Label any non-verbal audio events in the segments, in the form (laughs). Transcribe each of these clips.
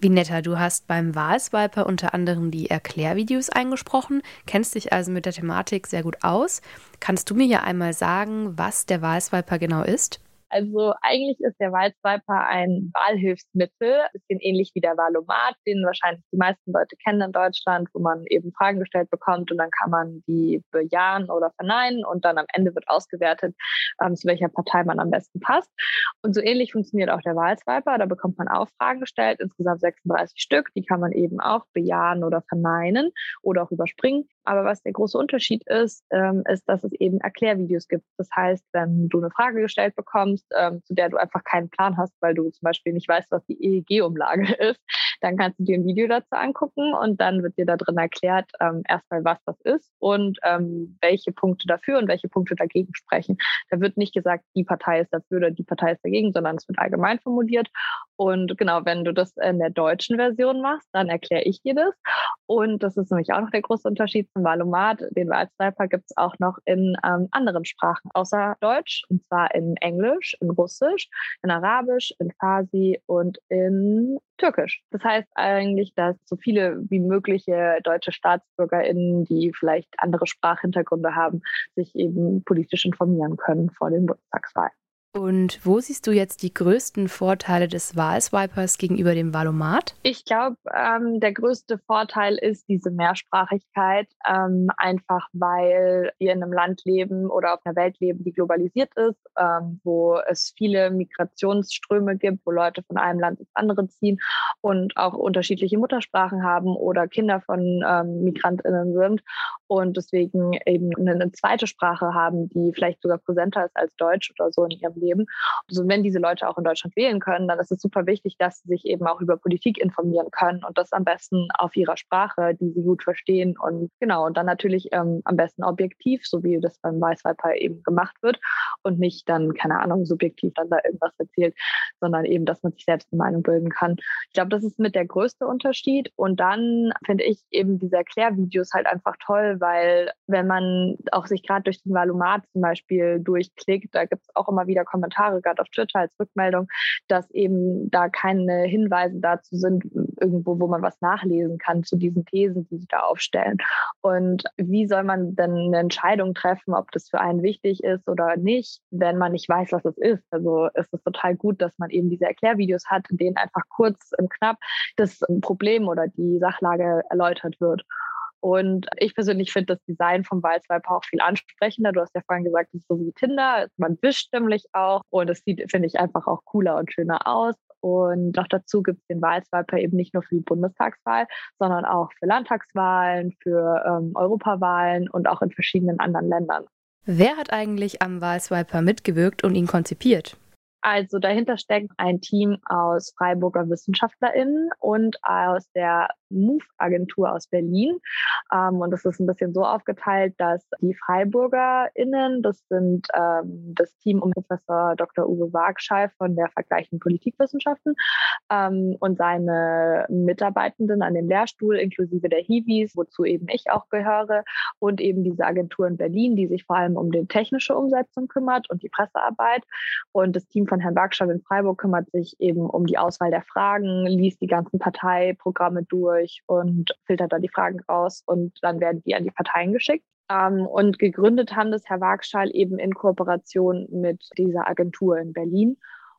Vinetta, du hast beim Wahlswiper unter anderem die Erklärvideos eingesprochen, kennst dich also mit der Thematik sehr gut aus. Kannst du mir ja einmal sagen, was der Wahlswiper genau ist? Also eigentlich ist der Wahlswiper ein Wahlhilfsmittel, bisschen ähnlich wie der Wahlomat, den wahrscheinlich die meisten Leute kennen in Deutschland, wo man eben Fragen gestellt bekommt und dann kann man die bejahen oder verneinen und dann am Ende wird ausgewertet, ähm, zu welcher Partei man am besten passt. Und so ähnlich funktioniert auch der Wahlswiper. Da bekommt man auch Fragen gestellt, insgesamt 36 Stück. Die kann man eben auch bejahen oder verneinen oder auch überspringen. Aber was der große Unterschied ist, ähm, ist, dass es eben Erklärvideos gibt. Das heißt, wenn du eine Frage gestellt bekommst, ähm, zu der du einfach keinen Plan hast, weil du zum Beispiel nicht weißt, was die EEG-Umlage (laughs) ist, dann kannst du dir ein Video dazu angucken und dann wird dir da drin erklärt, ähm, erstmal, was das ist und ähm, welche Punkte dafür und welche Punkte dagegen sprechen. Da wird nicht gesagt, die Partei ist dafür oder die Partei ist dagegen, sondern es wird allgemein formuliert. Und genau, wenn du das in der deutschen Version machst, dann erkläre ich dir das. Und das ist nämlich auch noch der große Unterschied zum Wahlomat. Den Wahlsniper gibt es auch noch in ähm, anderen Sprachen außer Deutsch, und zwar in Englisch, in Russisch, in Arabisch, in Farsi und in Türkisch. Das heißt eigentlich, dass so viele wie mögliche deutsche StaatsbürgerInnen, die vielleicht andere Sprachhintergründe haben, sich eben politisch informieren können vor den Bundestagswahlen. Und wo siehst du jetzt die größten Vorteile des Wahlswipers gegenüber dem Valomat? Ich glaube, ähm, der größte Vorteil ist diese Mehrsprachigkeit, ähm, einfach weil wir in einem Land leben oder auf einer Welt leben, die globalisiert ist, ähm, wo es viele Migrationsströme gibt, wo Leute von einem Land ins andere ziehen und auch unterschiedliche Muttersprachen haben oder Kinder von ähm, Migrantinnen sind und deswegen eben eine zweite Sprache haben, die vielleicht sogar präsenter ist als Deutsch oder so in ihrem Leben. Also wenn diese Leute auch in Deutschland wählen können, dann ist es super wichtig, dass sie sich eben auch über Politik informieren können und das am besten auf ihrer Sprache, die sie gut verstehen und genau und dann natürlich ähm, am besten objektiv, so wie das beim Weißwahlpaar eben gemacht wird und nicht dann keine Ahnung subjektiv dann da irgendwas erzählt, sondern eben, dass man sich selbst eine Meinung bilden kann. Ich glaube, das ist mit der größte Unterschied und dann finde ich eben diese Erklärvideos halt einfach toll, weil wenn man auch sich gerade durch den Valomat zum Beispiel durchklickt, da gibt es auch immer wieder Kommentare, gerade auf Twitter als Rückmeldung, dass eben da keine Hinweise dazu sind, irgendwo, wo man was nachlesen kann zu diesen Thesen, die sie da aufstellen. Und wie soll man denn eine Entscheidung treffen, ob das für einen wichtig ist oder nicht, wenn man nicht weiß, was es ist? Also ist es total gut, dass man eben diese Erklärvideos hat, in denen einfach kurz im Knapp das Problem oder die Sachlage erläutert wird. Und ich persönlich finde das Design vom Wahlswiper auch viel ansprechender. Du hast ja vorhin gesagt, es ist so wie Tinder. Man wischt nämlich auch und es sieht, finde ich, einfach auch cooler und schöner aus. Und noch dazu gibt es den Wahlswiper eben nicht nur für die Bundestagswahl, sondern auch für Landtagswahlen, für ähm, Europawahlen und auch in verschiedenen anderen Ländern. Wer hat eigentlich am Wahlswiper mitgewirkt und ihn konzipiert? Also dahinter steckt ein Team aus Freiburger WissenschaftlerInnen und aus der MOVE-Agentur aus Berlin. Ähm, und das ist ein bisschen so aufgeteilt, dass die FreiburgerInnen, das sind ähm, das Team um Professor Dr. Uwe Wagschei von der Vergleichenden Politikwissenschaften ähm, und seine Mitarbeitenden an dem Lehrstuhl, inklusive der Hiwis, wozu eben ich auch gehöre, und eben diese Agentur in Berlin, die sich vor allem um die technische Umsetzung kümmert und die Pressearbeit. Und das Team von Herrn Wagschei in Freiburg kümmert sich eben um die Auswahl der Fragen, liest die ganzen Parteiprogramme durch, durch und filtert da die Fragen raus und dann werden die an die Parteien geschickt. Ähm, und gegründet haben das Herr Wagschall eben in Kooperation mit dieser Agentur in Berlin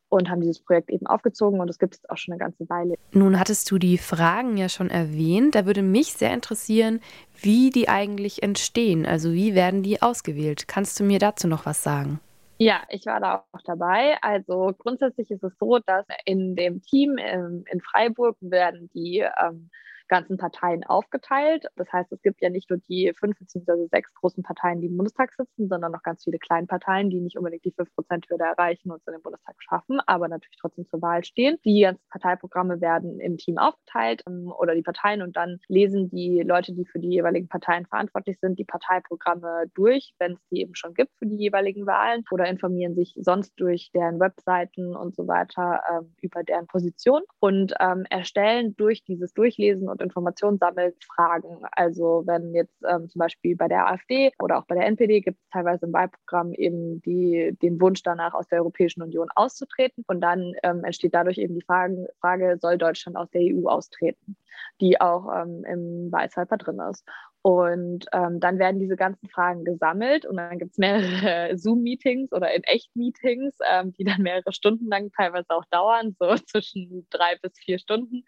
und haben dieses Projekt eben aufgezogen und das gibt es auch schon eine ganze Weile. Nun hattest du die Fragen ja schon erwähnt. Da würde mich sehr interessieren, wie die eigentlich entstehen. Also wie werden die ausgewählt? Kannst du mir dazu noch was sagen? Ja, ich war da auch dabei. Also grundsätzlich ist es so, dass in dem Team in, in Freiburg werden die ähm, ganzen Parteien aufgeteilt. Das heißt, es gibt ja nicht nur die fünf bzw. sechs großen Parteien, die im Bundestag sitzen, sondern noch ganz viele kleine Parteien, die nicht unbedingt die 5%-Hürde erreichen und es in den Bundestag schaffen, aber natürlich trotzdem zur Wahl stehen. Die ganzen Parteiprogramme werden im Team aufgeteilt ähm, oder die Parteien und dann lesen die Leute, die für die jeweiligen Parteien verantwortlich sind, die Parteiprogramme durch, wenn es die eben schon gibt für die jeweiligen Wahlen oder informieren sich sonst durch deren Webseiten und so weiter ähm, über deren Position und ähm, erstellen durch dieses Durchlesen und und Informationen sammelt, fragen. Also wenn jetzt ähm, zum Beispiel bei der AfD oder auch bei der NPD gibt es teilweise im Wahlprogramm eben die, den Wunsch danach, aus der Europäischen Union auszutreten. Und dann ähm, entsteht dadurch eben die Frage, Frage, soll Deutschland aus der EU austreten, die auch ähm, im Wahlzeiper drin ist. Und ähm, dann werden diese ganzen Fragen gesammelt und dann gibt es mehrere (laughs) Zoom-Meetings oder in Echt-Meetings, ähm, die dann mehrere Stunden lang teilweise auch dauern, so (laughs) zwischen drei bis vier Stunden,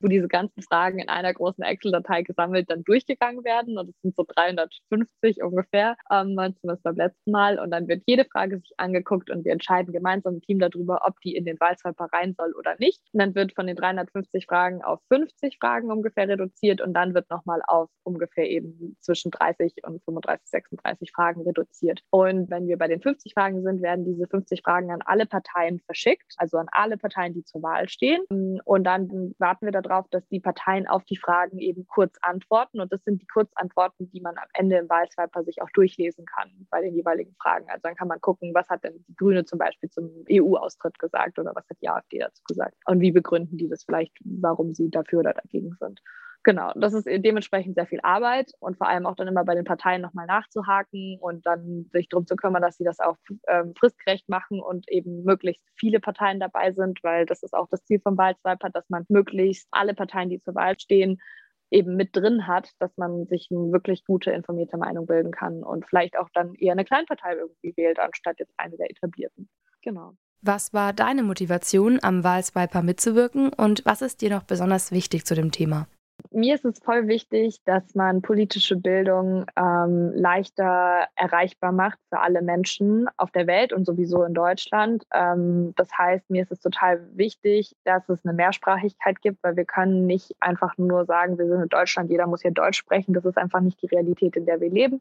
wo diese ganzen Fragen in einer großen Excel-Datei gesammelt dann durchgegangen werden. Und es sind so 350 ungefähr, ähm, zumindest beim letzten Mal. Und dann wird jede Frage sich angeguckt und wir entscheiden gemeinsam im Team darüber, ob die in den Wahlswiper rein soll oder nicht. Und dann wird von den 350 Fragen auf 50 Fragen ungefähr reduziert und dann wird nochmal auf ungefähr eben zwischen 30 und 35, 36 Fragen reduziert. Und wenn wir bei den 50 Fragen sind, werden diese 50 Fragen an alle Parteien verschickt, also an alle Parteien, die zur Wahl stehen. Und dann warten wir darauf, dass die Parteien auf die Fragen eben kurz antworten. Und das sind die Kurzantworten, die man am Ende im Wahlswiper sich auch durchlesen kann bei den jeweiligen Fragen. Also dann kann man gucken, was hat denn die Grüne zum Beispiel zum EU-Austritt gesagt oder was hat die AfD dazu gesagt und wie begründen die das vielleicht, warum sie dafür oder dagegen sind. Genau, das ist dementsprechend sehr viel Arbeit und vor allem auch dann immer bei den Parteien nochmal nachzuhaken und dann sich darum zu kümmern, dass sie das auch ähm, fristgerecht machen und eben möglichst viele Parteien dabei sind, weil das ist auch das Ziel vom Wahlswiper, dass man möglichst alle Parteien, die zur Wahl stehen, eben mit drin hat, dass man sich eine wirklich gute, informierte Meinung bilden kann und vielleicht auch dann eher eine Kleinpartei irgendwie wählt, anstatt jetzt eine der etablierten. Genau. Was war deine Motivation, am Wahlswiper mitzuwirken und was ist dir noch besonders wichtig zu dem Thema? Mir ist es voll wichtig, dass man politische Bildung ähm, leichter erreichbar macht für alle Menschen auf der Welt und sowieso in Deutschland. Ähm, das heißt, mir ist es total wichtig, dass es eine Mehrsprachigkeit gibt, weil wir können nicht einfach nur sagen, wir sind in Deutschland, jeder muss hier Deutsch sprechen. Das ist einfach nicht die Realität, in der wir leben.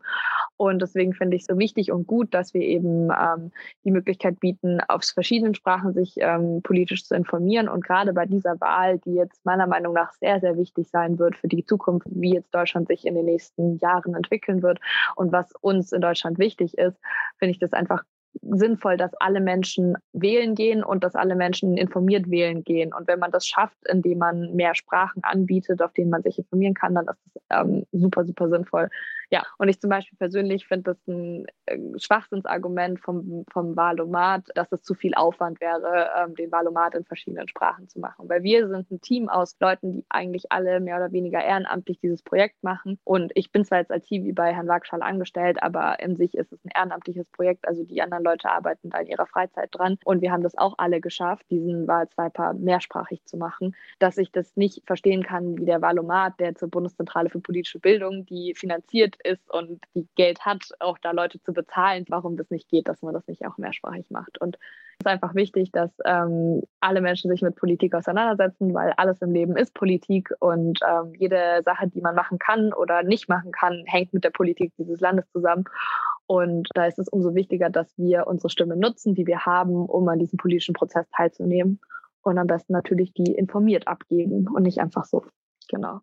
Und deswegen finde ich es so wichtig und gut, dass wir eben ähm, die Möglichkeit bieten, auf verschiedenen Sprachen sich ähm, politisch zu informieren. Und gerade bei dieser Wahl, die jetzt meiner Meinung nach sehr, sehr wichtig sein wird für die Zukunft, wie jetzt Deutschland sich in den nächsten Jahren entwickeln wird und was uns in Deutschland wichtig ist, finde ich das einfach sinnvoll, dass alle Menschen wählen gehen und dass alle Menschen informiert wählen gehen. Und wenn man das schafft, indem man mehr Sprachen anbietet, auf denen man sich informieren kann, dann ist das ähm, super, super sinnvoll. Ja, und ich zum Beispiel persönlich finde das ein äh, Schwachsinnsargument vom, vom Wahlomat, dass es zu viel Aufwand wäre, ähm, den Wahlomat in verschiedenen Sprachen zu machen. Weil wir sind ein Team aus Leuten, die eigentlich alle mehr oder weniger ehrenamtlich dieses Projekt machen. Und ich bin zwar jetzt als TV bei Herrn Wagschall angestellt, aber in sich ist es ein ehrenamtliches Projekt. Also die anderen Leute arbeiten da in ihrer Freizeit dran. Und wir haben das auch alle geschafft, diesen Wahlswiper mehrsprachig zu machen. Dass ich das nicht verstehen kann, wie der Wahlomat, der zur Bundeszentrale für politische Bildung, die finanziert ist und die Geld hat, auch da Leute zu bezahlen, warum das nicht geht, dass man das nicht auch mehrsprachig macht. Und es ist einfach wichtig, dass ähm, alle Menschen sich mit Politik auseinandersetzen, weil alles im Leben ist Politik und ähm, jede Sache, die man machen kann oder nicht machen kann, hängt mit der Politik dieses Landes zusammen. Und da ist es umso wichtiger, dass wir unsere Stimme nutzen, die wir haben, um an diesem politischen Prozess teilzunehmen. Und am besten natürlich die informiert abgeben und nicht einfach so. Genau.